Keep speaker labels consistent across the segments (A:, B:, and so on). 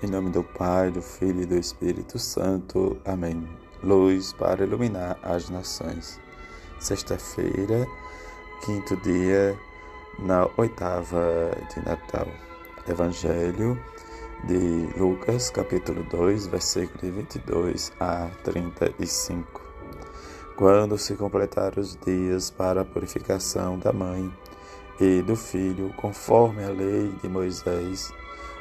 A: Em nome do Pai, do Filho e do Espírito Santo. Amém. Luz para iluminar as nações. Sexta-feira, quinto dia, na oitava de Natal. Evangelho de Lucas, capítulo 2, versículo 22 a 35. Quando se completaram os dias para a purificação da mãe e do filho, conforme a lei de Moisés,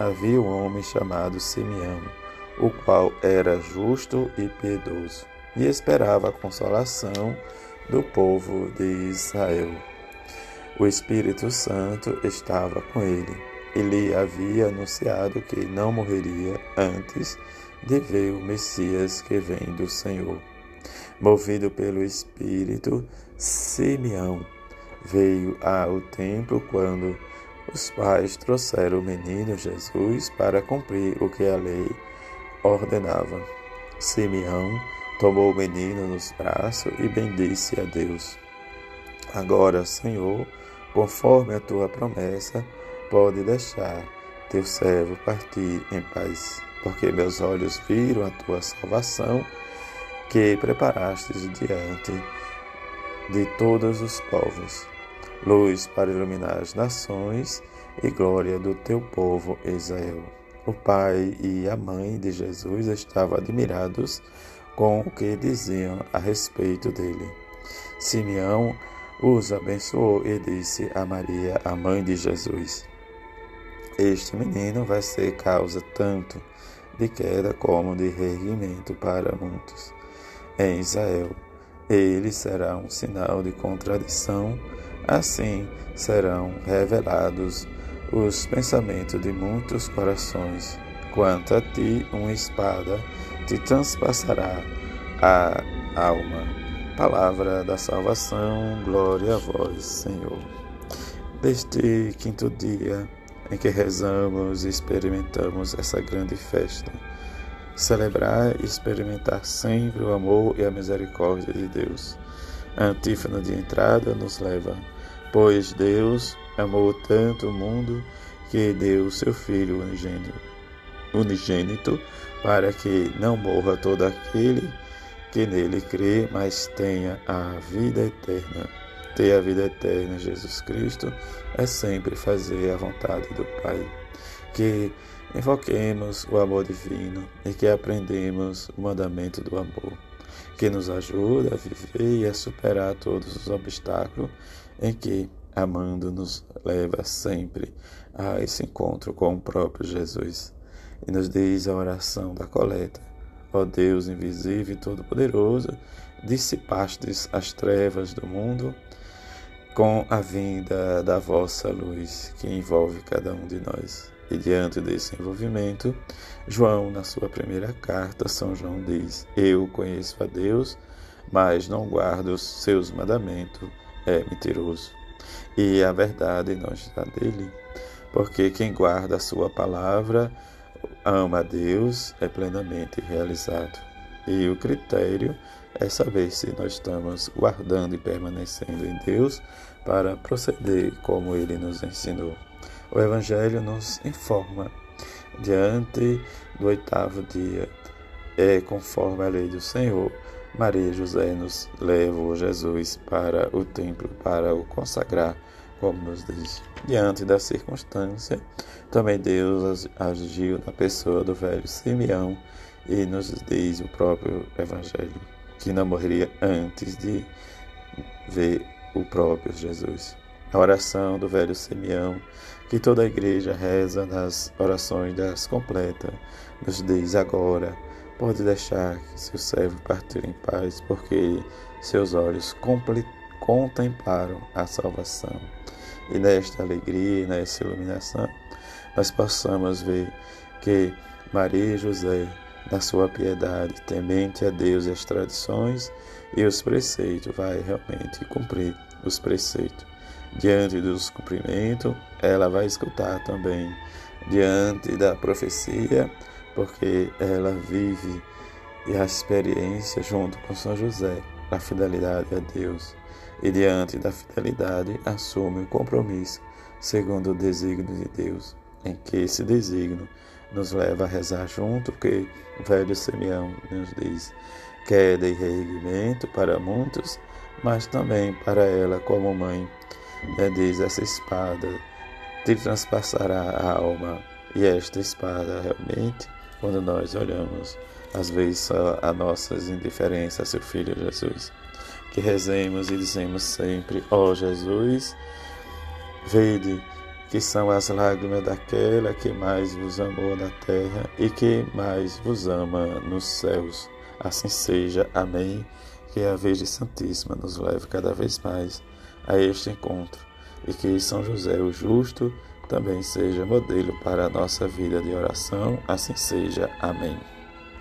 A: havia um homem chamado Simeão, o qual era justo e piedoso, e esperava a consolação do povo de Israel. O Espírito Santo estava com ele. Ele havia anunciado que não morreria antes de ver o Messias que vem do Senhor. Movido pelo Espírito, Simeão veio ao templo quando os pais trouxeram o menino Jesus para cumprir o que a lei ordenava. Simeão tomou o menino nos braços e bendisse a Deus. Agora, Senhor, conforme a tua promessa, pode deixar teu servo partir em paz, porque meus olhos viram a tua salvação que preparastes diante de todos os povos luz para iluminar as nações e glória do teu povo Israel. O pai e a mãe de Jesus estavam admirados com o que diziam a respeito dele. Simeão os abençoou e disse a Maria, a mãe de Jesus: Este menino vai ser causa tanto de queda como de reerguimento para muitos. Em Israel, ele será um sinal de contradição Assim serão revelados os pensamentos de muitos corações. Quanto a ti, uma espada te transpassará a alma. Palavra da salvação, glória a vós, Senhor. Deste quinto dia em que rezamos e experimentamos essa grande festa, celebrar e experimentar sempre o amor e a misericórdia de Deus. Antífona de entrada nos leva Pois Deus amou tanto o mundo que deu o seu Filho unigênito, para que não morra todo aquele que nele crê, mas tenha a vida eterna. Ter a vida eterna, Jesus Cristo, é sempre fazer a vontade do Pai. Que invoquemos o amor divino e que aprendemos o mandamento do amor, que nos ajuda a viver e a superar todos os obstáculos em que, amando, nos leva sempre a esse encontro com o próprio Jesus. E nos diz a oração da coleta: Ó Deus invisível e todo-poderoso, dissipastes as trevas do mundo com a vinda da vossa luz que envolve cada um de nós. E diante desse envolvimento, João, na sua primeira carta, São João diz: Eu conheço a Deus, mas não guardo os seus mandamentos é mentiroso e a verdade não está dele, porque quem guarda a sua palavra ama a Deus é plenamente realizado. E o critério é saber se nós estamos guardando e permanecendo em Deus para proceder como ele nos ensinou. O Evangelho nos informa diante do oitavo dia, é conforme a lei do Senhor Maria e José nos levam Jesus para o templo para o consagrar, como nos diz. Diante da circunstância, também Deus agiu na pessoa do velho Simeão e nos diz o próprio Evangelho que não morreria antes de ver o próprio Jesus. A oração do velho Simeão, que toda a igreja reza nas orações das completas, nos diz agora Pode deixar que seu servo partir em paz, porque seus olhos contemplaram a salvação. E nesta alegria, nessa iluminação, nós possamos ver que Maria e José, na sua piedade, temente a Deus as tradições e os preceitos, vai realmente cumprir os preceitos. Diante do cumprimento, ela vai escutar também. Diante da profecia, porque ela vive e a experiência junto com São José, a fidelidade a Deus. E diante da fidelidade, assume o compromisso segundo o desígnio de Deus, em que esse desígnio nos leva a rezar junto, que o velho Simeão nos diz: queda e reerguimento para muitos, mas também para ela como mãe. É, diz essa espada te transpassará a alma, e esta espada realmente, quando nós olhamos às vezes a nossas indiferenças a seu Filho Jesus, que rezemos e dizemos sempre: Ó oh, Jesus, vede que são as lágrimas daquela que mais vos amou na terra e que mais vos ama nos céus. Assim seja. Amém. Que a Virgem Santíssima nos leve cada vez mais a este encontro e que São José, o justo, também seja modelo para a nossa vida de oração. Assim seja. Amém.